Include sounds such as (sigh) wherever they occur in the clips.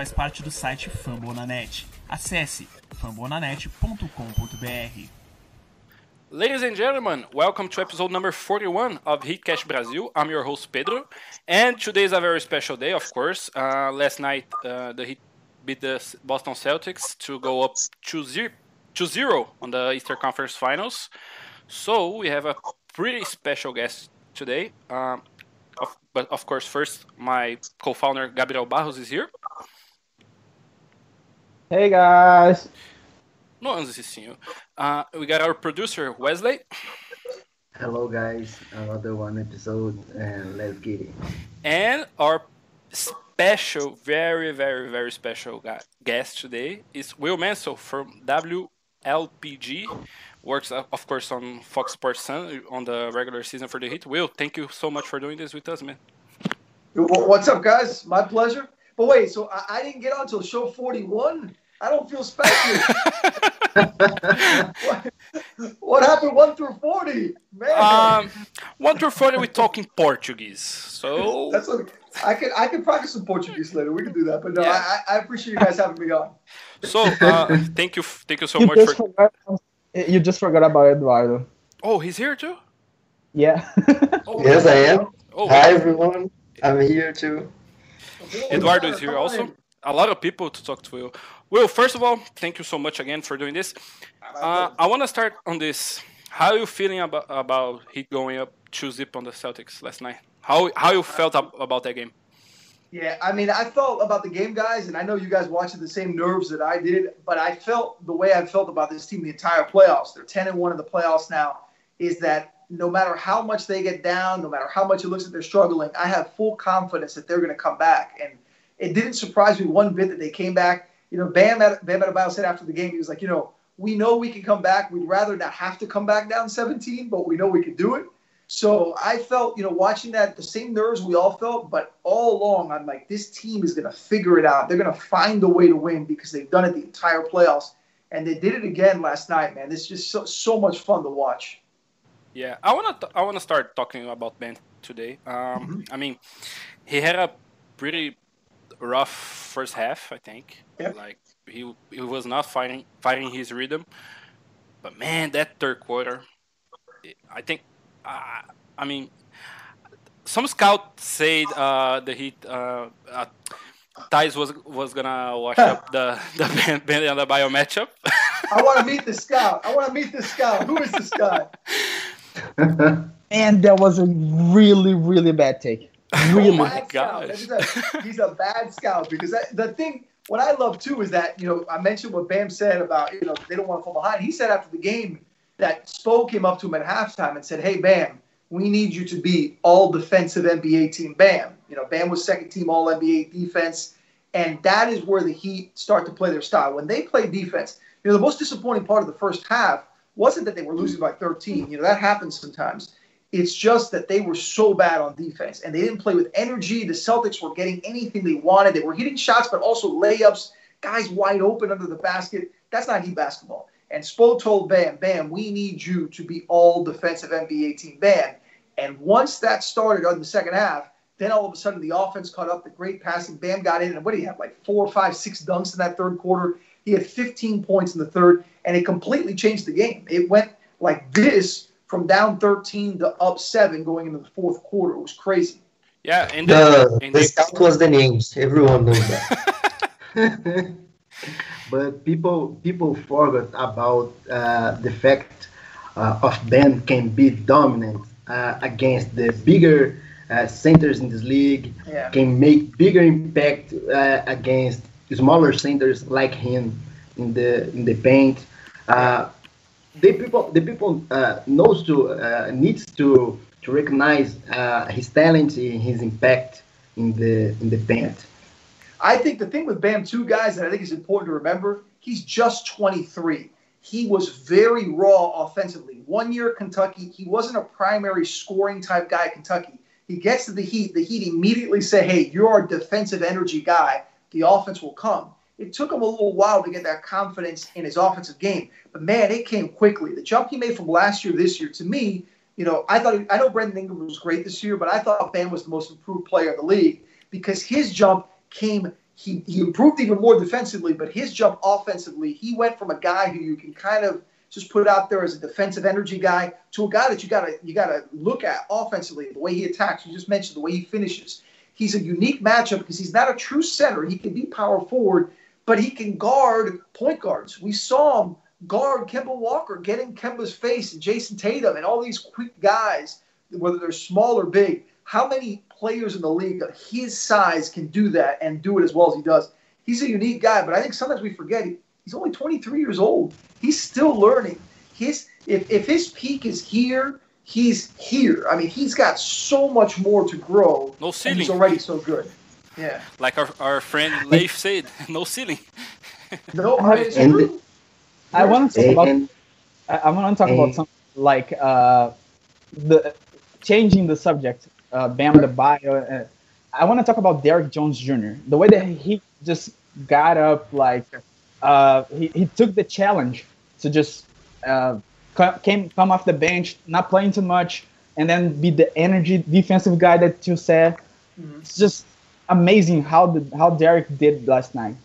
faz parte do site Fambonanet. Acesse fambonanet.com.br. Ladies and gentlemen, welcome to episode number 41 of Heatcast Brazil. I'm your host Pedro, and today is a very special day, of course. Uh, last night, uh, the Heat beat the Boston Celtics to go up 2-0 on the Eastern Conference Finals. So we have a pretty special guest today. Um, of, but of course, first, my co-founder Gabriel Barros is here. Hey guys. No Cicinho. Uh, we got our producer Wesley. Hello guys, another one episode, and let's get it. And our special, very, very, very special guest today is Will Manso from WPLG. Works, uh, of course, on Fox Sports Sun on the regular season for the Heat. Will, thank you so much for doing this with us, man. What's up, guys? My pleasure. But wait, so I, I didn't get on until show 41? I don't feel special. what, (laughs) (laughs) what, happened one through 40? Man. Um, one through 40, we're talking Portuguese. So that's okay. I can I can practice some Portuguese later. We can do that. But no, yeah. I, I appreciate you guys having me on. So uh, thank you thank you so you much for. Forgot, you just forgot about Eduardo. Oh, he's here too. Yeah. oh, yes, I am. Oh, Hi everyone. I'm here too. Eduardo is here also. A lot of people to talk to you. Will, first of all, thank you so much again for doing this. Uh, I want to start on this. How are you feeling about about Heat going up two zip on the Celtics last night? How how you felt about that game? Yeah, I mean, I felt about the game, guys, and I know you guys watching the same nerves that I did, but I felt the way I felt about this team the entire playoffs. They're ten and one in the playoffs now. Is that no matter how much they get down, no matter how much it looks like they're struggling, I have full confidence that they're going to come back. And it didn't surprise me one bit that they came back you know, Bam, Bam Adebayo said after the game, he was like, you know, we know we can come back. We'd rather not have to come back down 17, but we know we can do it. So I felt, you know, watching that, the same nerves we all felt, but all along, I'm like, this team is going to figure it out. They're going to find a way to win because they've done it the entire playoffs. And they did it again last night, man. It's just so, so much fun to watch. Yeah, I want to I want to start talking about Ben today. Um, mm-hmm. I mean, he had a pretty rough first half, I think. Yeah. Like he he was not fighting fighting his rhythm, but man, that third quarter, I think, uh, I mean, some scouts said uh, the Heat. Uh, uh, Theis was was gonna wash up the (laughs) the Ben, ben and the bio matchup. I want to meet the scout. I want to meet the scout. Who is the scout? (laughs) and that was a really really bad take. Oh really? Oh my god! He's a, he's a bad scout because that, the thing. What I love too is that you know I mentioned what Bam said about you know they don't want to fall behind. He said after the game that Spo came up to him at halftime and said, "Hey Bam, we need you to be all defensive NBA team." Bam, you know Bam was second team All NBA defense, and that is where the Heat start to play their style. When they play defense, you know the most disappointing part of the first half wasn't that they were losing by 13. You know that happens sometimes. It's just that they were so bad on defense and they didn't play with energy. The Celtics were getting anything they wanted. They were hitting shots, but also layups, guys wide open under the basket. That's not Heat basketball. And Spo told Bam, Bam, we need you to be all defensive NBA team. Bam. And once that started on the second half, then all of a sudden the offense caught up. The great passing. Bam got in. And what do you have? Like four, five, six dunks in that third quarter. He had 15 points in the third, and it completely changed the game. It went like this from down 13 to up seven going into the fourth quarter. It was crazy. Yeah, and the, the, the scout was the names. Everyone knows that. (laughs) (laughs) but people people forgot about uh, the fact uh, of Ben can be dominant uh, against the bigger uh, centers in this league. Yeah. Can make bigger impact uh, against smaller centers like him in the in the paint. Uh, the people the people uh, knows to uh, needs to to recognize uh, his talent and his impact in the in the band. I think the thing with Bam too, guys, and I think it's important to remember, he's just 23. He was very raw offensively. One year Kentucky, he wasn't a primary scoring type guy at Kentucky. He gets to the Heat, the Heat immediately say, "Hey, you're our defensive energy guy. The offense will come." It took him a little while to get that confidence in his offensive game, but man, it came quickly. The jump he made from last year to this year, to me, you know, I thought I know Brandon Ingram was great this year, but I thought Bam was the most improved player in the league because his jump came he, he improved even more defensively, but his jump offensively, he went from a guy who you can kind of just put out there as a defensive energy guy to a guy that you gotta you gotta look at offensively, the way he attacks. You just mentioned the way he finishes. He's a unique matchup because he's not a true center. He can be power forward, but he can guard point guards. We saw him guard Kemba Walker, getting Kemba's face and Jayson Tatum and all these quick guys, whether they're small or big. How many players in the league of his size can do that and do it as well as he does? He's a unique guy, but I think sometimes we forget he, he's only 23 years old. He's still learning. His if, if his peak is here, he's here. I mean, he's got so much more to grow. No and ceiling. He's already so good. Yeah. Like our, our friend Leif said, (laughs) no ceiling. (laughs) No, I mean, it's And- true. I want to talk about I, I want to talk about something like uh, the changing the subject, uh, Bam the bio. Uh, I want to talk about Derrick Jones Jr. The way that he just got up, like uh, he, he took the challenge to just uh, co- came come off the bench, not playing too much, and then be the energy defensive guy that you said. Mhm. It's just amazing how the how Derrick did last night.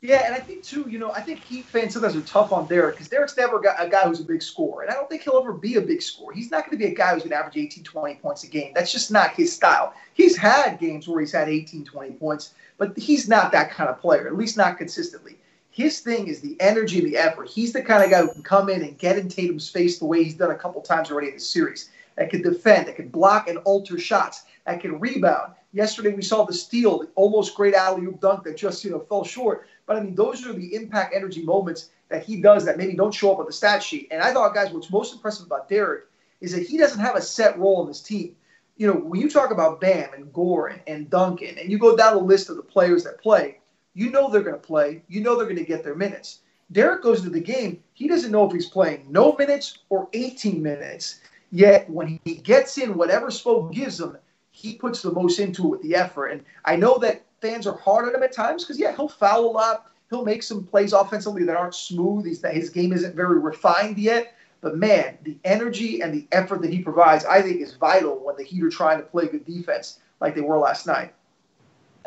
Yeah, and I think too, you know, I think Heat fans sometimes are tough on Derrick because Derrick's never got a guy who's a big scorer, and I don't think he'll ever be a big scorer. He's not going to be a guy who's going to average 18, 20 points a game. That's just not his style. He's had games where he's had 18, 20 points, but he's not that kind of player, at least not consistently. His thing is the energy and the effort. He's the kind of guy who can come in and get in Tatum's face the way he's done a couple times already in the series. That can defend, that can block and alter shots, that can rebound. Yesterday we saw the steal, the almost great alley oop dunk that just you know fell short. But I mean, those are the impact energy moments that he does that maybe don't show up on the stat sheet. And I thought, guys, what's most impressive about Derrick is that he doesn't have a set role in this team. You know, when you talk about Bam and Goran and Duncan, and you go down the list of the players that play, you know they're going to play. You know they're going to get their minutes. Derrick goes into the game. He doesn't know if he's playing no minutes or 18 minutes. Yet when he gets in, whatever Spo gives him, he puts the most into it with the effort. And I know that fans are hard on him at times because, yeah, he'll foul a lot. He'll make some plays offensively that aren't smooth. He's, his game isn't very refined yet. But man, the energy and the effort that he provides, I think, is vital when the Heat are trying to play good defense like they were last night.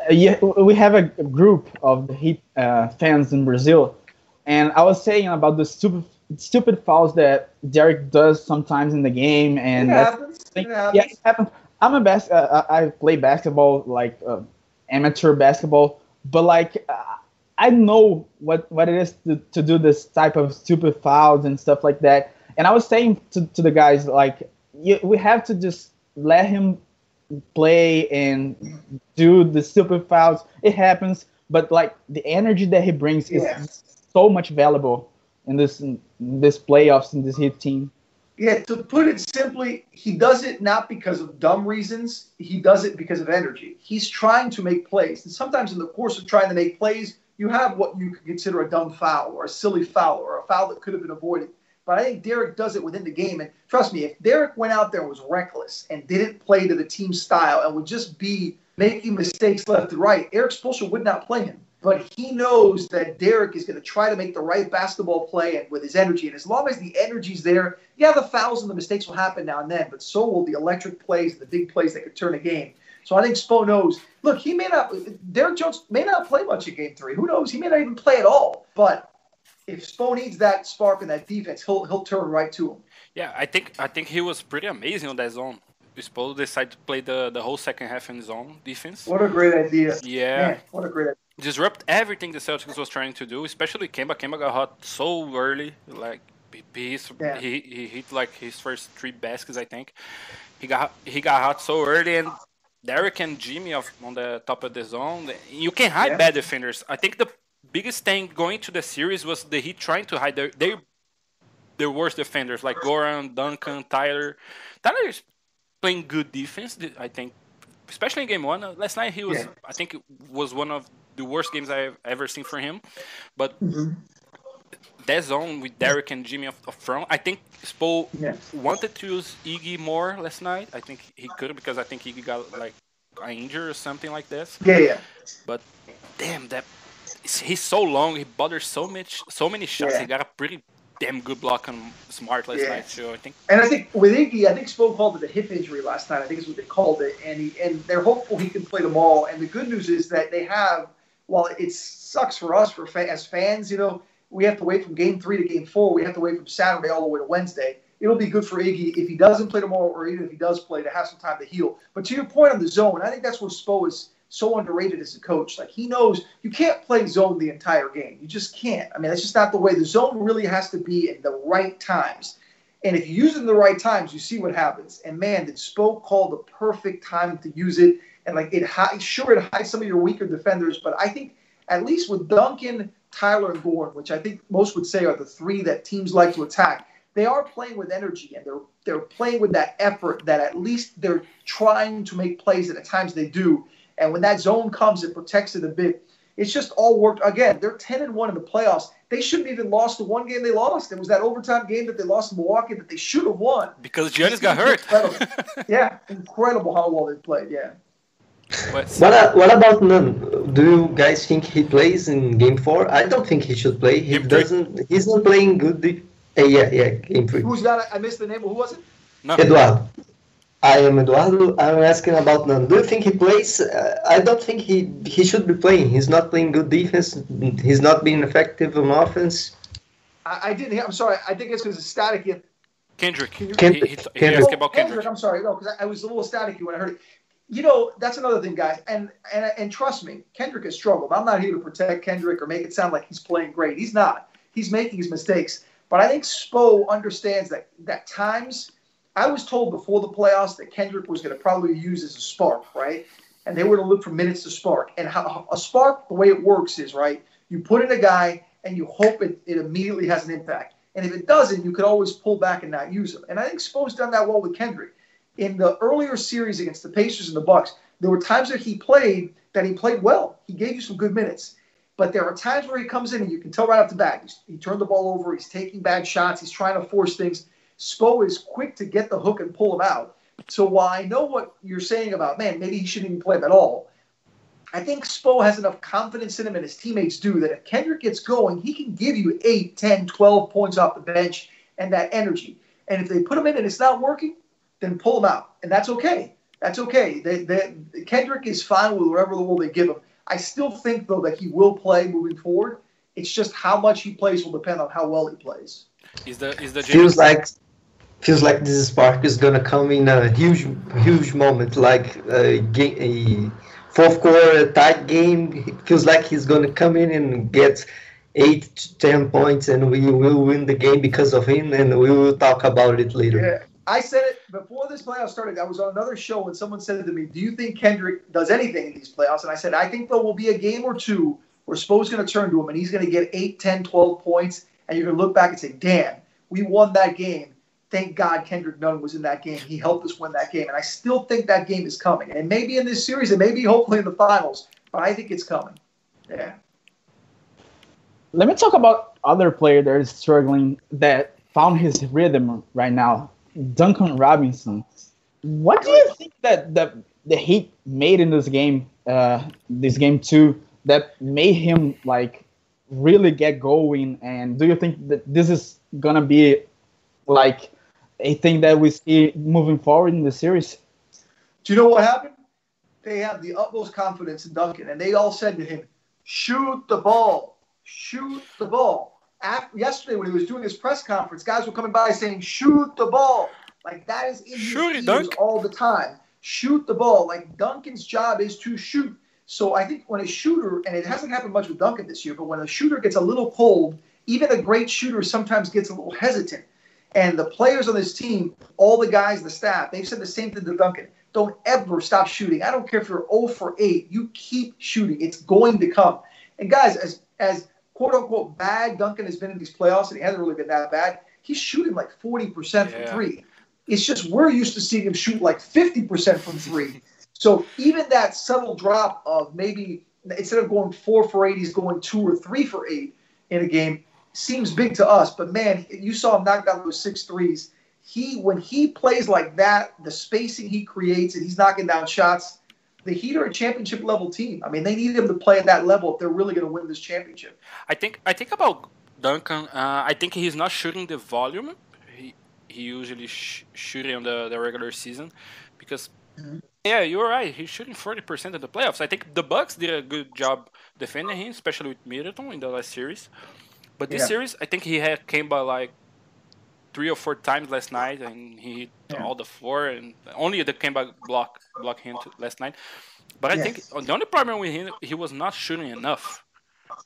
Uh, yeah, we have a group of the Heat uh, fans in Brazil, and I was saying about the stupid stupid fouls that Derrick does sometimes in the game, and it happens. It happens. yeah, it happens. I'm a bas- uh, I I play basketball like uh, amateur basketball, but like uh, I know what what it is to, to do this type of stupid fouls and stuff like that. And I was saying to, to the guys like you, we have to just let him play and do the stupid fouls. It happens, but like the energy that he brings Yeah. is so much valuable in this in this playoffs in this Heat team. Yeah, to put it simply, he does it not because of dumb reasons. He does it because of energy. He's trying to make plays. And sometimes in the course of trying to make plays, you have what you could consider a dumb foul or a silly foul or a foul that could have been avoided. But I think Derrick does it within the game. And trust me, if Derrick went out there and was reckless and didn't play to the team style and would just be making mistakes left and right, Erik Spoelstra would not play him. But he knows that Derrick is going to try to make the right basketball play and with his energy. And as long as the energy's there, yeah, the fouls and the mistakes will happen now and then, but so will the electric plays, the big plays that could turn a game. So I think Spo knows. Look, he may not. Derrick Jones may not play much in Game Three. Who knows? He may not even play at all. But if Spo needs that spark in that defense, he'll he'll turn right to him. Yeah, I think I think he was pretty amazing on that zone. Spo decided to play the, the whole second half in zone defense. What a great idea! Yeah, Man, what a great idea. disrupt everything the Celtics was trying to do, especially Kemba. Kemba got hot so early, like he, Yeah. he he hit like his first three baskets, I think. He got he got hot so early, and Derrick and Jimmy of, on the top of the zone. You can hide Yeah. bad defenders. I think the biggest thing going to the series was the Heat trying to hide their their, their worst defenders, like Goran, Duncan, Tyler. Tyler is playing good defense, I think, especially in game one. Uh, Last night he was, Yeah. I think, it was one of the worst games I've ever seen for him. But Mhm. that zone with Derrick and Jimmy up, up front, I think Spo Yeah. wanted to use Iggy more last night. I think he couldn't because I think Iggy got like an injury or something like this. Yeah, yeah. But damn, that he's so long. He bothers so much, so many shots. Yeah. He got a pretty damn good block on Smart last Yeah. night too. I think. And I think with Iggy, I think Spo called it a hip injury last night. I think is what they called it, and he and they're hopeful he can play tomorrow. And the good news is that they have while it sucks for us for fa- as fans, you know, we have to wait from game three to game four. We have to wait from Saturday all the way to Wednesday. It'll be good for Iggy if he doesn't play tomorrow, or even if he does play, to have some time to heal. But to your point on the zone, I think that's where Spo is so underrated as a coach. Like he knows you can't play zone the entire game. You just can't. I mean, that's just not the way. The zone really has to be in the right times. And if you use it in the right times, you see what happens. And man, did Spo call the perfect time to use it. And like it, sure, it hides some of your weaker defenders, but I think at least with Duncan, Tyler, and Goran, which I think most would say are the three that teams like to attack, they are playing with energy and they're they're playing with that effort that at least they're trying to make plays and at times they do. And when that zone comes, it protects it a bit. It's just all worked. Again, they're 10 and 1 in the playoffs. They shouldn't even lost the one game they lost. It was that overtime game that they lost to Milwaukee that they should have won. Because Giannis got hurt. Incredible. yeah, incredible how well they played. Yeah. What, what about Nunn? Do you guys think he plays in Game Four? I don't think he should play. He game doesn't. Three. He's not playing good. Uh, yeah, yeah, Game Three. Who's that? I missed the name. Who was it? No. Eduardo. I am Eduardo. I'm asking about Nunn. Do you think he plays? Uh, I don't think he he should be playing. He's not playing good defense. He's not being effective on offense. I, I didn't hear. I'm sorry. I think it's because it's static. Kendrick. Kendrick. He, he, he Kendrick. Oh, about Kendrick. Kendrick. I'm sorry. No, because I, I was a little staticky when I heard it you know, that's another thing, guys. And, and and trust me, Kendrick has struggled. I'm not here to protect Kendrick or make it sound like he's playing great. He's not. He's making his mistakes. But I think Spo understands that that times I was told before the playoffs that Kendrick was going to probably use as a spark, right? And they were to look for minutes to spark. And how a spark, the way it works is right. You put in a guy and you hope it, it immediately has an impact. And if it doesn't, you could always pull back and not use him. And I think Spo's done that well with Kendrick in the earlier series against the Pacers and the Bucks, there were times that he played that he played well. He gave you some good minutes. But there are times where he comes in and you can tell right off the bat, he turned the ball over, he's taking bad shots, he's trying to force things. Spo is quick to get the hook and pull him out. So while I know what you're saying about, man, maybe he shouldn't even play him at all, I think Spo has enough confidence in him and his teammates do that if Kendrick gets going, he can give you 8, 10, 12 points off the bench and that energy. And if they put him in and it's not working, then pull him out, and that's okay. That's okay. They, they, Kendrick is fine with whatever the role they give him. I still think though that he will play moving forward. It's just how much he plays will depend on how well he plays. Is the is the feels like feels like this spark is gonna come in a huge huge moment, like a, a fourth quarter tight game. It feels like he's gonna come in and get eight to ten points, and we will win the game because of him. And we will talk about it later. Yeah. I said it before this playoff started. I was on another show and someone said to me, "Do you think Kendrick does anything in these playoffs?" And I said, "I think there will be a game or two where Spo's going to turn to him and he's going to get 8, 10, 12 points, and you're going to look back and say, "Damn, we won that game. Thank God Kendrick Nunn was in that game. He helped us win that game." And I still think that game is coming, and maybe in this series, and maybe hopefully in the finals. But I think it's coming. Yeah. Let me talk about other player that is struggling that found his rhythm right now Duncan Robinson. What do you think that the the Heat made in this game, uh, this game two, that made him like really get going? And do you think that this is gonna be like a thing that we see moving forward in the series? Do you know what happened? They have the utmost confidence in Duncan, and they all said to him, "Shoot the ball, shoot the ball." after, yesterday when he was doing his press conference, guys were coming by saying, "Shoot the ball!" Like that is in shoot his ears all the time. Shoot the ball. Like Duncan's job is to shoot. So I think when a shooter, and it hasn't happened much with Duncan this year, but when a shooter gets a little cold, even a great shooter sometimes gets a little hesitant. And the players on this team, all the guys, the staff, they've said the same thing to Duncan. Don't ever stop shooting. I don't care if you're 0 for 8. You keep shooting. It's going to come. And guys, as as quote unquote bad Duncan has been in these playoffs, and he hasn't really been that bad. He's shooting like 40% yeah. from three. It's just we're used to seeing him shoot like 50% from three. So even that subtle drop of maybe instead of going four for eight, he's going two or three for eight in a game seems big to us. But man, you saw him knock down those six threes. He when he plays like that, the spacing he creates and he's knocking down shots, the Heat are a championship level team. I mean, they need him to play at that level if they're really going to win this championship. I think I think about Duncan. Uh, I think he's not shooting the volume he he usually sh- shooting on the, the regular season because mm-hmm. Yeah, you're right. He's shooting 40% of the playoffs. I think the Bucks did a good job defending him, especially with Middleton in the last series. But this Yeah. series, I think he had came by like three or four times last night, and he hit Yeah. all the floor, and only the came by block block him last night. But I think the only problem with him, he was not shooting enough.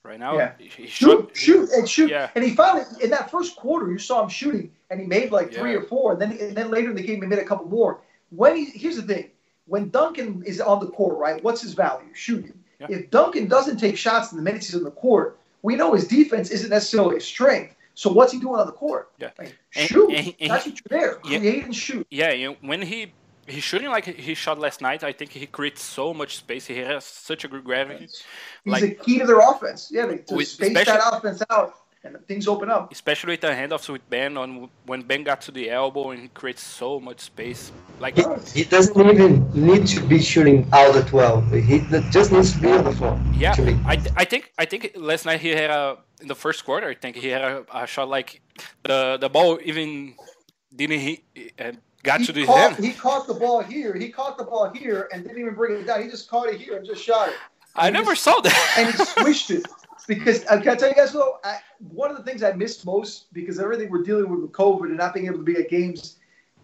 Right now, Yeah. he, shoot, shot, shoot, and shoot. Yeah. And he finally in that first quarter, you saw him shooting, and he made like three or four, and then and then later in the game, he made a couple more. When he here's the thing, when Duncan is on the court, right? What's his value? Shooting. If Duncan doesn't take shots in the minutes he's on the court, we know his defense isn't necessarily a strength. So what's he doing on the court? Yeah. Like, And- shoot. and and That's what you're there. Yeah. Create and shoot. Yeah, you know, when he he's shooting like he shot last night, I think he creates so much space. He has such a good gravity, He's Like- a key to their offense. Yeah, they to space especially- that offense out, and things open up. especially with the handoffs with Ben. On when Ben got to the elbow and he creates so much space. Like He, he doesn't even need to be shooting out the 12. He just needs to be on the floor. yeah. I, I think I think last night he had a in the first quarter. I think he had a, a shot like the the ball even didn't he uh, got he to the caught, hand. he caught the ball here. He caught the ball here and didn't even bring it down. He just caught it here and just shot it. I never just- saw that. And he swished it. (laughs) Because uh, can I tell you guys though, I, one of the things I missed most because everything we're dealing with with COVID and not being able to be at games,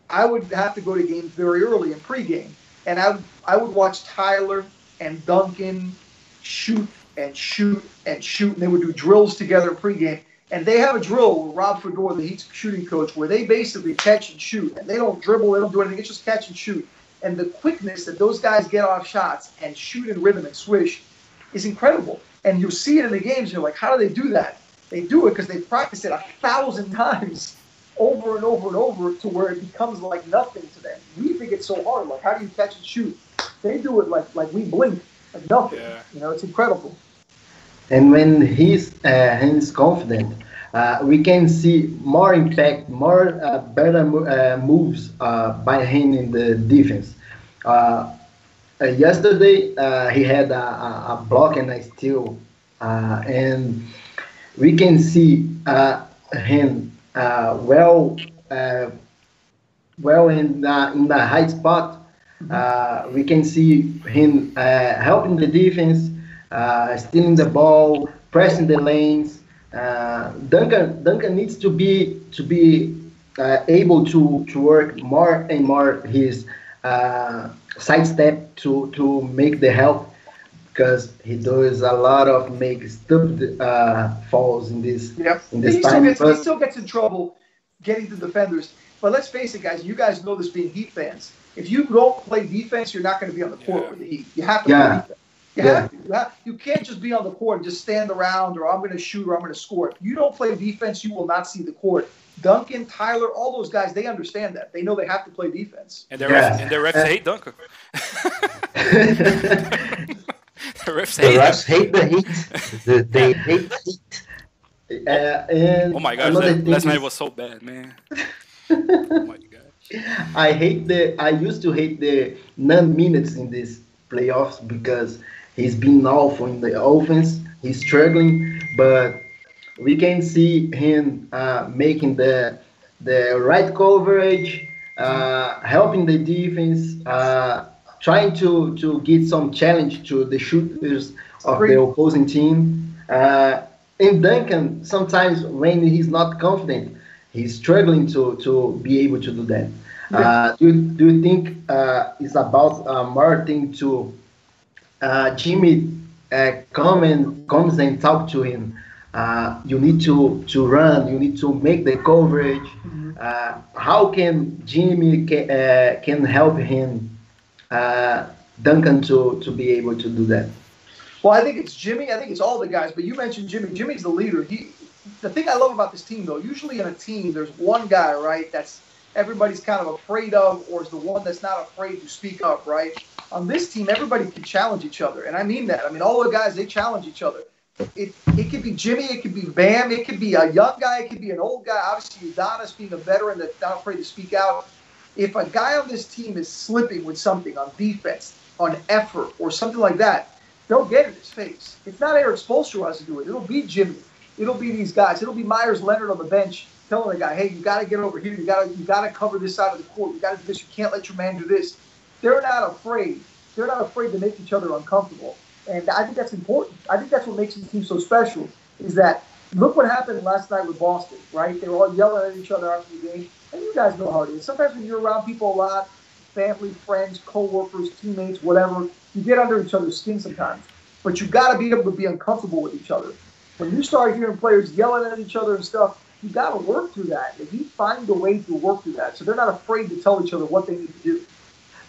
I would have to go to games very early in pregame, and I would I would watch Tyler and Duncan shoot and shoot and shoot, and they would do drills together pregame. And they have a drill with Rob Fodor, the Heat's shooting coach, where they basically catch and shoot, and they don't dribble, they don't do anything. It's just catch and shoot. And the quickness that those guys get off shots and shoot in rhythm and swish is incredible. And you see it in the games. You're like, how do they do that? They do it because they practice it a thousand (laughs) times over and over and over to where it becomes like nothing to them. We think it's so hard. Like, how do you catch and shoot? They do it like like we blink, like nothing. Yeah. You know, it's incredible. And when he's uh, he's confident, uh, we can see more impact, more uh, better uh, moves uh, by him in the defense. Uh, uh, yesterday uh, he had a, a, block and a steal, uh, and we can see uh, him uh, well, uh, well in the, in the high spot. Uh, we can see him uh, helping the defense, uh, stealing the ball, pressing the lanes. Uh, Duncan Duncan needs to be to be uh, able to, to work more and more his uh, sidestep to to make the help because he does a lot of make stupid uh, falls in this Yep. in this he, still time. gets, he still gets in trouble getting to defenders. But let's face it, guys. You guys know this being Heat fans. If you don't play defense, you're not going to be on the court Yeah. with the Heat. You have to Yeah. play defense. You, Yeah. have to. You, have, you can't just be on the court and just stand around or I'm going to shoot or I'm going to score. If you don't play defense, you will not see the court. Duncan, Tyler, all those guys, they understand that. They know they have to play defense. And the Yeah. refs, and the refs hate Duncan. (laughs) the refs hate him. refs hate the heat. The- they hate the heat. uh, and Oh my gosh, that, last night was so bad, man. (laughs) oh my god. I hate the. I used to hate the nine minutes in this playoffs because he's been awful in the offense. He's struggling, but we can see him uh, making the the right coverage, uh, helping the defense, uh, trying to to get some challenge to the shooters of the opposing team. Uh, and Duncan, sometimes when he's not confident, he's struggling to to be able to do that. Uh, do, you- do you think uh, it's about uh, more thing to uh, Jimmy uh, come and comes and talk to him? Uh, you need to to run. You need to make the coverage. Uh, how can Jimmy ca- uh, can help him, uh, Duncan, to to be able to do that? Well, I think it's Jimmy. I think it's all the guys. But you mentioned Jimmy. Jimmy's the leader. He, the thing I love about this team, though, usually in a team, there's one guy, right, that's everybody's kind of afraid of, or is the one that's not afraid to speak up, right? On this team, everybody can challenge each other, and I mean that. I mean, all the guys they challenge each other. It it could be Jimmy, it could be Bam, it could be a young guy, it could be an old guy. Obviously, Udonis being a veteran that's not afraid to speak out. If a guy on this team is slipping with something on defense, on effort, or something like that, they'll get in his face. It's not Erik Spoelstra who has to do it. It'll be Jimmy. It'll be these guys. It'll be Meyers Leonard on the bench telling the guy, "Hey, you got to get over here. You got to you got to cover this side of the court. You got to do this. You can't let your man do this." they're not afraid. They're not afraid to make each other uncomfortable. And I think that's important. I think that's what makes this team so special is that look what happened last night with Boston, right? They were all yelling at each other after the game. And you guys know how it is. Sometimes when you're around people a lot, family, friends, co-workers, teammates, whatever, you get under each other's skin sometimes. But you got to be able to be uncomfortable with each other. When you start hearing players yelling at each other and stuff, you got to work through that. And you find a way to work through that. So they're not afraid to tell each other what they need to do.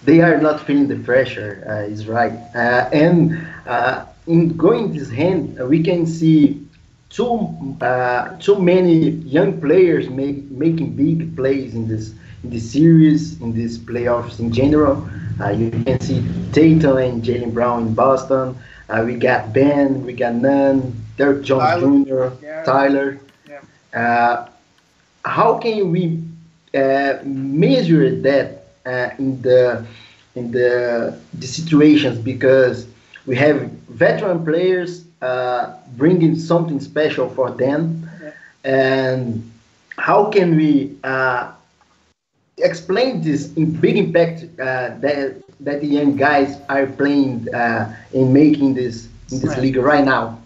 They are not feeling the pressure, uh, is right. Uh, and uh, in going this hand, uh, we can see too uh, too many young players make, making big plays in this in this series, in these playoffs in general. Uh, you can see Tatum and Jaylen Brown in Boston. Uh, we got Ben, we got Nunn, Derrick Jones Tyler. Jr., Yeah. Tyler. Yeah. Uh, how can we uh, measure that uh, in the in the the situations because we have veteran players uh, bringing something special for them, and how can we uh, explain this big impact uh, that that the young guys are playing uh, in making this in this Right. league right now?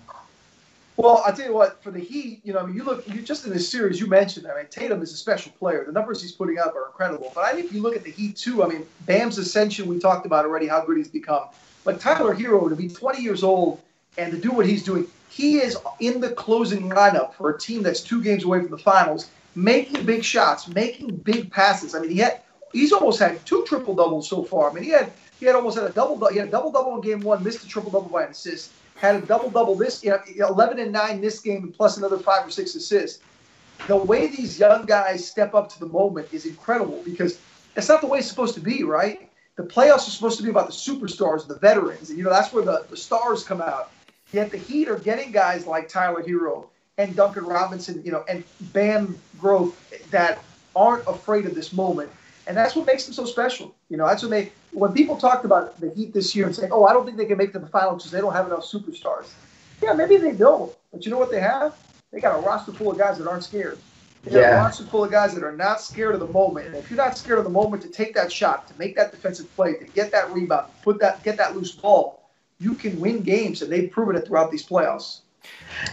Well, I'll tell you what, for the Heat, you know, I mean, you look, you just in this series, you mentioned, that. I mean, Tatum is a special player. The numbers he's putting up are incredible. But I think if you look at the Heat, too, I mean, Bam's ascension, we talked about already how good he's become. But Tyler Herro, to be 20 years old and to do what he's doing, he is in the closing lineup for a team that's two games away from the finals, making big shots, making big passes. I mean, he had, he's almost had two triple doubles so far. I mean, he had, he had almost had a double, he had a double double in game one, missed a triple double by an assist had a double double this, you know, 11 and 9 this game, plus another five or six assists. The way these young guys step up to the moment is incredible because that's not the way it's supposed to be, right? The playoffs are supposed to be about the superstars, the veterans, and you know that's where the, the stars come out. Yet the Heat are getting guys like Tyler Herro and Duncan Robinson, you know, and Bam Growth that aren't afraid of this moment, and that's what makes them so special. You know, that's what they. When people talked about the Heat this year and saying, "Oh, I don't think they can make to the finals because they don't have enough superstars," yeah, maybe they don't. But you know what they have? They got a roster full of guys that aren't scared. They got a Yeah. roster full of guys that are not scared of the moment. And if you're not scared of the moment to take that shot, to make that defensive play, to get that rebound, put that get that loose ball, you can win games, and they've proven it throughout these playoffs.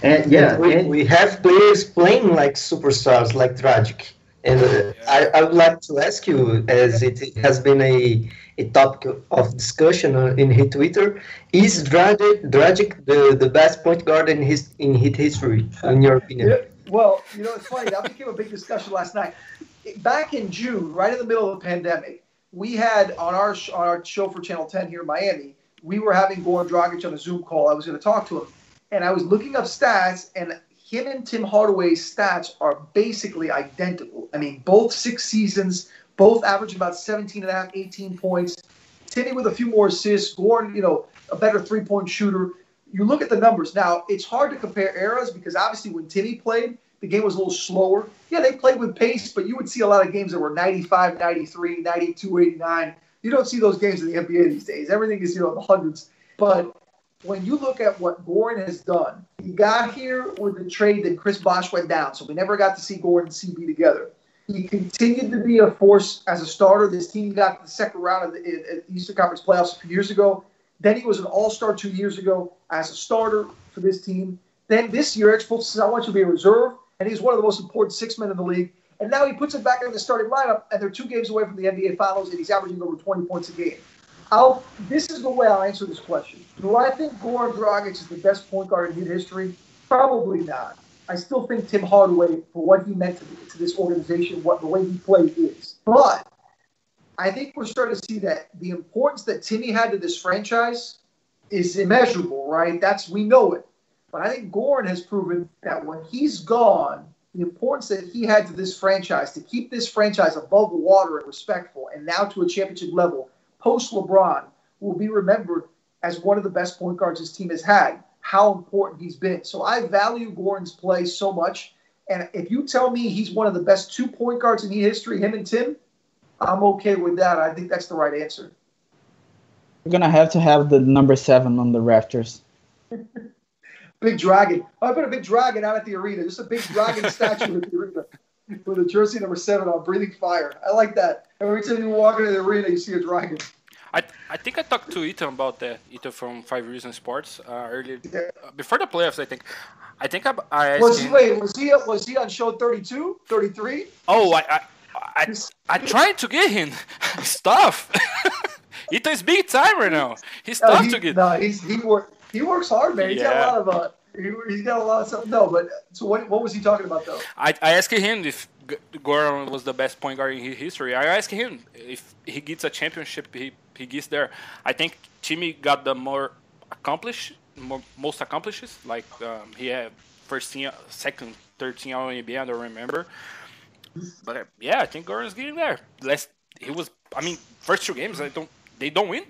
And yeah, we, and we have players playing like superstars, like Dragic. And uh, I, I would like to ask you, as it has been a, a topic of discussion in his Twitter, is Dragic, Dragic the, the best point guard in his in his history, in your opinion? Yeah, well, you know, it's funny. That became a big discussion last night. Back in June, right in the middle of the pandemic, we had on our on our show for Channel 10 here in Miami, we were having Goran Dragic on a Zoom call. I was going to talk to him, and I was looking up stats, and him and Tim Hardaway's stats are basically identical. I mean, both six seasons, both averaging about 17 and a half, 18 points. Timmy with a few more assists, Goran, you know, a better three-point shooter. You look at the numbers. Now it's hard to compare eras because obviously when timmy played the game was a little slower. Yeah they played with pace but you would see a lot of games that were 95 93 92 89 you don't see those games in the nba these days. Everything is you know in the hundreds. But when you look at what Goran has done, he got here with the trade that Chris Bosh went down, so we never got to see Goran and CB together. He continued to be a force as a starter. This team got the second round of the Eastern Conference playoffs a few years ago. Then he was an All-Star two years ago as a starter for this team. Then this year, says, "I want you to be a reserve," and he's one of the most important six men in the league. And now he puts it back in the starting lineup, and they're two games away from the NBA Finals, and he's averaging over 20 points a game. I'll, this is the way I'll answer this question. Do I think Goran Dragic is the best point guard in Heat history? Probably not. I still think Tim Hardaway, for what he meant to, to this organization, what the way he played is. But I think we're starting to see that the importance that Timmy had to this franchise is immeasurable, right? That's we know it. But I think Goran has proven that when he's gone, the importance that he had to this franchise to keep this franchise above water and respectful, and now to a championship level, post LeBron, will be remembered as one of the best point guards his team has had. How important he's been. So I value Goran's play so much. And if you tell me he's one of the best two point guards in history, him and Tim, I'm okay with that. I think that's the right answer. We're gonna have to have the number seven on the rafters. (laughs) Big dragon. Oh, I put a big dragon out at the arena. Just a big dragon (laughs) statue at the arena with a jersey number seven on, breathing fire. I like that. Every time you walk into the arena, you see a dragon. I I think I talked to Ethan about that. Ethan from Five Reasons Sports uh, earlier Yeah. uh, before the playoffs. I think. I think I, I asked Was him- wait, was he was he on show 32, 33? Oh, I I I, I tried to get him (laughs) stuff. (laughs) Ethan's big time right now. He's No, tough he, to get. no, he's he work he works hard, man. He's got a lot of uh, he, he's got a lot of stuff. No, but so what what was he talking about though? I, I asked him if Goran was the best point guard in his history. I asked him if he gets a championship, he, he gets there. I think Timmy got the more accomplished, more, most accomplishes. Like um, he had first team, second, third team all NBA. I don't remember. But uh, yeah, I think Goran's getting there. Last he was. I mean, first two games, I don't. They don't win.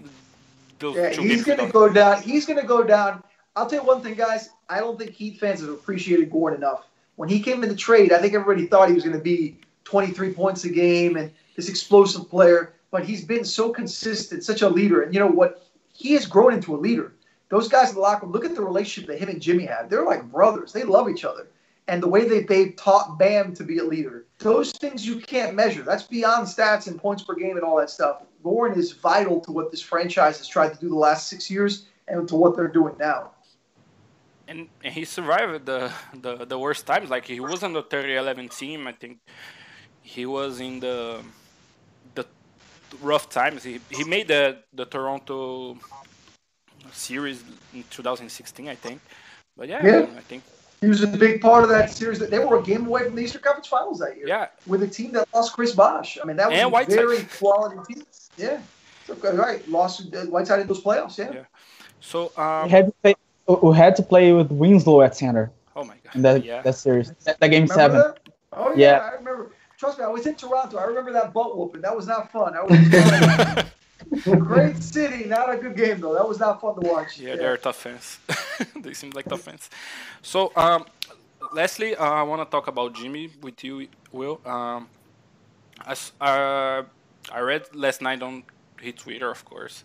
Those Yeah, two he's games. gonna go down. He's gonna go down. I'll tell you one thing, guys. I don't think Heat fans have appreciated Goran enough. When he came in the trade, I think everybody thought he was going to be 23 points a game and this explosive player. But he's been so consistent, such a leader. And you know what? He has grown into a leader. Those guys in the locker room, look at the relationship that him and Jimmy have. They're like brothers. They love each other. And the way that they've taught Bam to be a leader, those things you can't measure. That's beyond stats and points per game and all that stuff. Goran is vital to what this franchise has tried to do the last six years and to what they're doing now. and, he survived the, the the worst times. Like he was on the 30-11 team. I think he was in the rough times. He he made the the Toronto series in 2016, I think. But yeah, Yeah. I think He was a big part of that series. That they were a game away from the Eastern Conference Finals that year. yeah. With a team that lost Chris Bosh. I mean, that was And a Whiteside. very quality team. Yeah. So, right. Lost uh, Whiteside in those playoffs. Yeah. Yeah. So We um, had to play, we had to play with Winslow at center oh my god, in that, yeah. that series. That, that game Remember seven. that? Oh yeah, Yeah. I remember. Trust me, I was in Toronto. I remember that butt whooping. That was not fun. I was (laughs) great city, not a good game though. That was not fun to watch. Yeah, they're tough fans. (laughs) they seem like tough fans. So, um, lastly, uh, I want to talk about Jimmy with you, Will. Um, as, uh, I read last night on his Twitter, of course.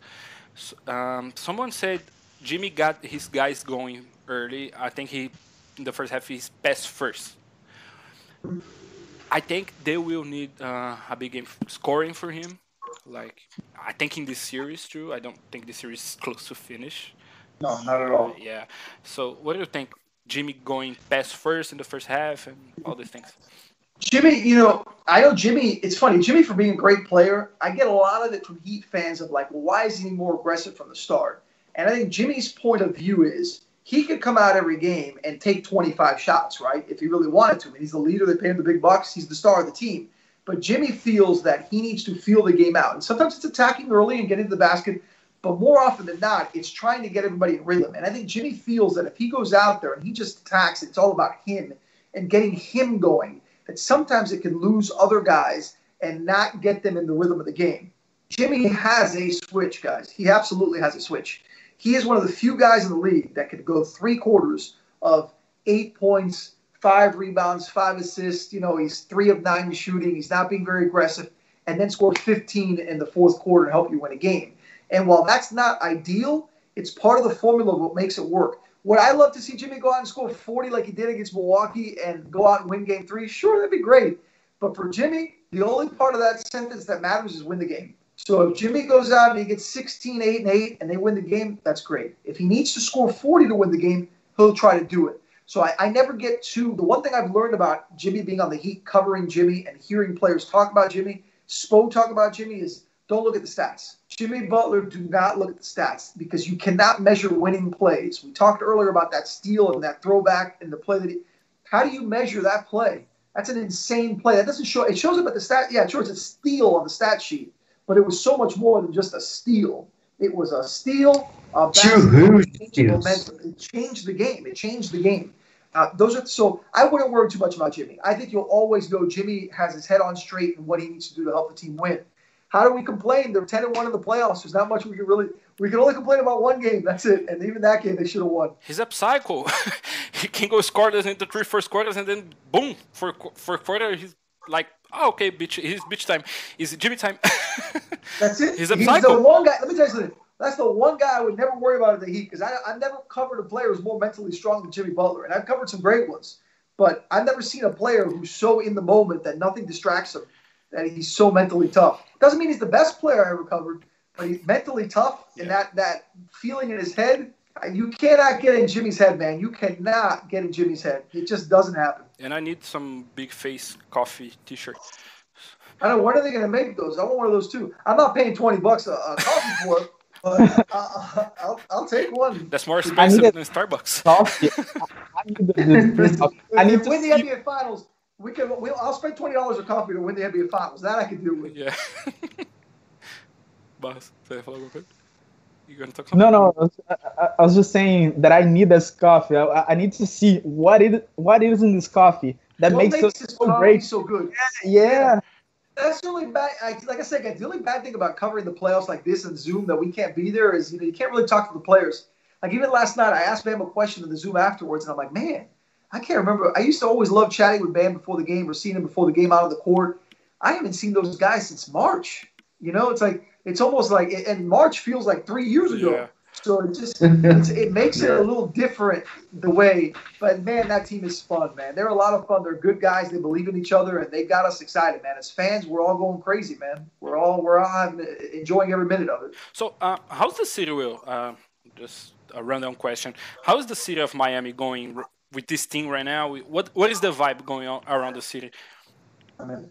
S um, someone said Jimmy got his guys going early. I think he, in the first half, he's passed first. I think they will need uh, a big game scoring for him. Like, I think in this series too. I don't think this series is close to finish. No, not at all. Yeah. So, what do you think? Jimmy going pass first in the first half and all these things. Jimmy, you know, I know Jimmy. It's funny, Jimmy for being a great player. I get a lot of it from Heat fans of like, why is he more aggressive from the start? And I think Jimmy's point of view is he could come out every game and take 25 shots, right? If he really wanted to. Mean, he's the leader. They pay him the big bucks. He's the star of the team. But Jimmy feels that he needs to feel the game out. And sometimes it's attacking early and getting to the basket. But more often than not, it's trying to get everybody in rhythm. And I think Jimmy feels that if he goes out there and he just attacks, it's all about him and getting him going. That sometimes it can lose other guys and not get them in the rhythm of the game. Jimmy has a switch, guys. He absolutely has a switch. He is one of the few guys in the league that could go three quarters of eight points, five rebounds, five assists. You know, he's three of nine shooting. He's not being very aggressive, and then score 15 in the fourth quarter and help you win a game. And while that's not ideal, it's part of the formula of what makes it work. Would I love to see Jimmy go out and score 40 like he did against Milwaukee and go out and win game three? Sure, that'd be great. But for Jimmy, the only part of that sentence that matters is win the game. So if Jimmy goes out and he gets 16, 8, and 8, and they win the game, that's great. If he needs to score 40 to win the game, he'll try to do it. So I, I never get to the one thing I've learned about Jimmy being on the Heat, covering Jimmy, and hearing players talk about Jimmy, Spo talk about Jimmy is don't look at the stats. Jimmy Butler, do not look at the stats because you cannot measure winning plays. We talked earlier about that steal and that throwback and the play that he. How do you measure that play? That's an insane play. That doesn't show. It shows up at the stat. Yeah, sure, it's a steal on the stat sheet, but it was so much more than just a steal. It was a steal. A Two basket, it changed momentum. It changed the game. It changed the game. Uh, those are so. I wouldn't worry too much about Jimmy. I think you'll always know Jimmy has his head on straight and what he needs to do to help the team win. How do we complain? They're ten and one in the playoffs. There's not much we can really. We can only complain about one game. That's it. And even that game, they should have won. He's up cycle. (laughs) he can go scoreless in the three first quarters and then boom for for quarter he's like oh, okay bitch he's bitch time is Jimmy time. (laughs) That's it. He's up the one guy. Let me tell you something. That's the one guy I would never worry about at the Heat because I've never covered a player who's more mentally strong than Jimmy Butler, and I've covered some great ones. But I've never seen a player who's so in the moment that nothing distracts him, that he's so mentally tough. Doesn't mean he's the best player I ever covered, but he's mentally tough, and that that feeling in his head. You cannot get in Jimmy's head, man. You cannot get in Jimmy's head. It just doesn't happen. And I need some big face coffee T-shirt. I don't know when are they going to make those. I want one of those too. I'm not paying twenty bucks a, a coffee for it, but (laughs) uh, I'll, I'll take one. That's more expensive than Starbucks. (laughs) Coffee. I need the- the- the- I need to (laughs) win the NBA Finals. We can. We'll, I'll spend twenty dollars a coffee to win the NBA Finals. That I can do with. Yeah. Boss, você ia falar alguma coisa? You gonna talk something? No, no. I was, I, I was just saying that I need this coffee. I, I need to see what it what is in this coffee that What makes, it this so great. so good? Yeah. That's the only bad. Like I said, guys, the only bad thing about covering the playoffs like this in Zoom that we can't be there is you know you can't really talk to the players. Like even last night, I asked Bam a question in the Zoom afterwards, and I'm like, man, I can't remember. I used to always love chatting with Bam before the game or seeing him before the game out on the court. I haven't seen those guys since March. You know, it's like it's almost like and March feels like three years ago. Yeah. So it just (laughs) it's, it makes it a little different the way. But man, that team is fun, man. They're a lot of fun. They're good guys. They believe in each other, and they got us excited, man. As fans, we're all going crazy, man. We're all we're all enjoying every minute of it. So, uh, how's the city, Will? Uh, just a random question. How is the city of Miami going with this team right now? What What is the vibe going on around the city? I mean,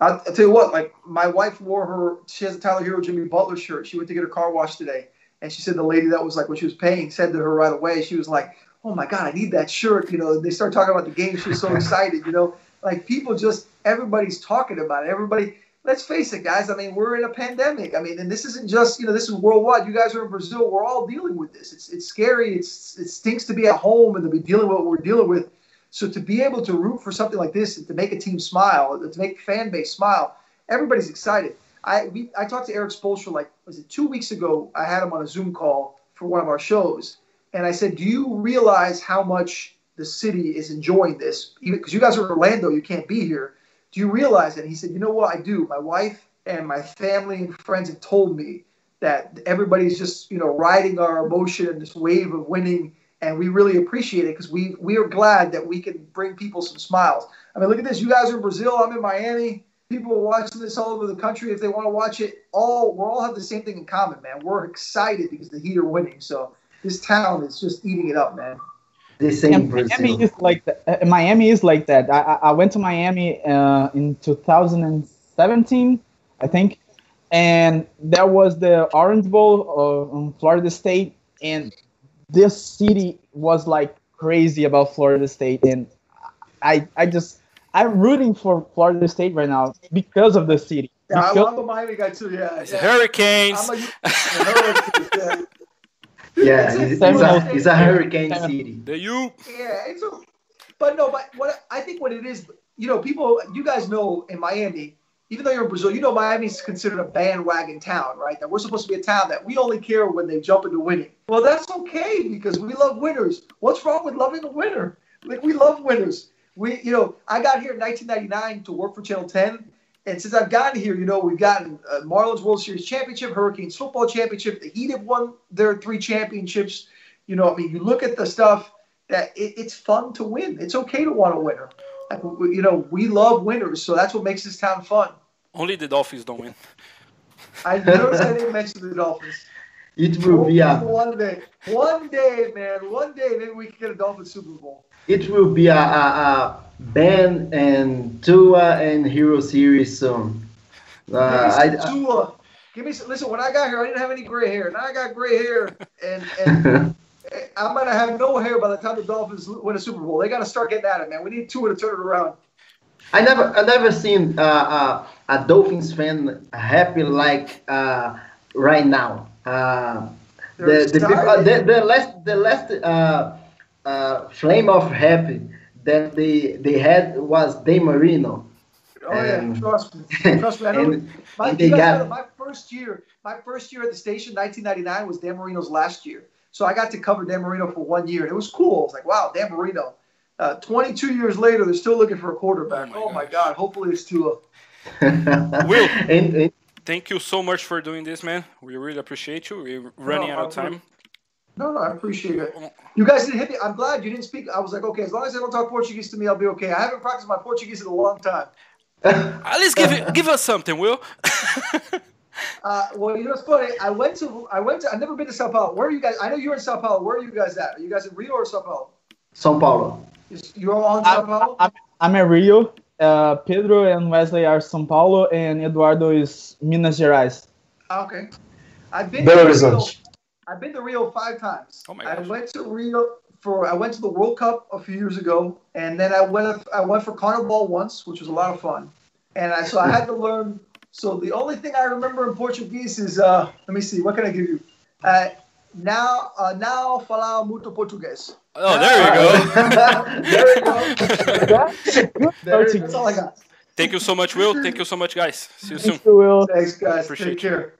I'll, I'll tell you what. Like my wife wore her. She has a Tyler Herro Jimmy Butler shirt. She went to get her car washed today, and she said the lady that was like when she was paying said to her right away. She was like, "Oh my God, I need that shirt." You know, they start talking about the game. She was so (laughs) excited. You know, like people just everybody's talking about it. Everybody. Let's face it, guys. I mean, we're in a pandemic. I mean, and this isn't just you know this is worldwide. You guys are in Brazil. We're all dealing with this. It's it's scary. It's it stinks to be at home and to be dealing with what we're dealing with. So to be able to root for something like this, and to make a team smile, to make fan base smile, everybody's excited. I we I talked to Erik Spoelstra like was it two weeks ago? I had him on a Zoom call for one of our shows, and I said, "Do you realize how much the city is enjoying this? Because you guys are in Orlando, you can't be here. Do you realize it?" He said, "You know what? I do. My wife and my family and friends have told me that everybody's just you know riding our emotion and this wave of winning." And we really appreciate it because we we are glad that we can bring people some smiles. I mean, look at this. You guys are in Brazil. I'm in Miami. People are watching this all over the country. If they want to watch it, all we all have the same thing in common, man. We're excited because the Heat are winning. So this town is just eating it up, man. The same Brazil. Miami is like that. Uh, Miami is like that. I, I- I went to Miami uh, in 2017, I think, and there was the Orange Bowl uh, in Florida State, and this city was like crazy about Florida State, and I I just I'm rooting for Florida State right now because of the city. Yeah, I- Because- I'm a Miami guy too. Yeah, yeah. Hurricanes. I'm a, yeah. yeah, It's a- it's, it's, a, it's a hurricane seven. city. the U. Yeah, it's a, but no, but what I think what it is, you know, people, you guys know in Miami, even though you're in Brazil, you know Miami's considered a bandwagon town, right? That we're supposed to be a town that we only care when they jump into winning. Well, that's okay because we love winners. What's wrong with loving a winner? Like we love winners. We, you know, I got here in 1999 to work for Channel 10, and since I've gotten here, you know, we've gotten uh, Marlins World Series championship, Hurricanes football championship. The Heat have won their three championships. You know, I mean, you look at the stuff that it, it's fun to win. It's okay to want a winner. Like, we- you know, we love winners, so that's what makes this town fun. Only the Dolphins don't win. I noticed I didn't mention the Dolphins. It will be a one day, one day, man, one day, maybe we can get a Dolphins Super Bowl. it will be a, a, a Ben and Tua and Herro series soon. Uh, I, Give me some Tua. Give me some, listen. When I got here, I didn't have any gray hair. Now I got gray hair, and and (laughs) I'm gonna have no hair by the time the Dolphins win a Super Bowl. They got to start getting at it, man. We need Tua to turn it around. I never, I never seen uh, uh, a Dolphins fan happy like uh, right now. Uh, the, the, uh, the, the last, the last uh, uh, flame of happy that they they had was De Marino. Oh yeah, Um, trust me, (laughs) trust me. I know. and- my, and you they guys got- know, my first year, my first year at the station, 1999, was Dan Marino's last year. So I got to cover Dan Marino for one year, and it was cool. I was like, wow, Dan Marino. Uh, 22 years later, they're still looking for a quarterback. Oh Oh my my, God! Hopefully it's Tua. (laughs) Will. and, and Thank you so much for doing this, man. We really appreciate you. We're running No, out of time. No, no, I appreciate it. You guys didn't hit me. I'm glad you didn't speak. I was like, okay, as long as they don't talk Portuguese to me, I'll be okay. I haven't practiced my Portuguese in a long time. At least give it, give us something, Will. (laughs) Uh, well, you know what's funny? I went to I went to I've never been to Sao Paulo. Where are you guys? I know you're in Sao Paulo. Where are you guys at? Are you guys in Rio or Sao Paulo? São Paulo. You- You're all in Sao I'm, Paulo. I'm, I'm at Rio. Uh, Pedro and Wesley are São Paulo, and Eduardo is Minas Gerais. Ah, Okay. I've been Belo to Rio. Horizonte. I've been to Rio five times. Oh my I went to Rio for I went to the World Cup a few years ago, and then I went I went for Carnival once, which was a lot of fun. And I so I had to learn. So the only thing I remember in Portuguese is uh, let me see, what can I give you? Uh, now uh, now falar muito português. Oh, there you go. (laughs) there you go. There, Portuguese. that's all I got. Thank you so much, Will. Thank you so much, guys. See you soon. You, Will. Thanks, guys. Appreciate Take you. care.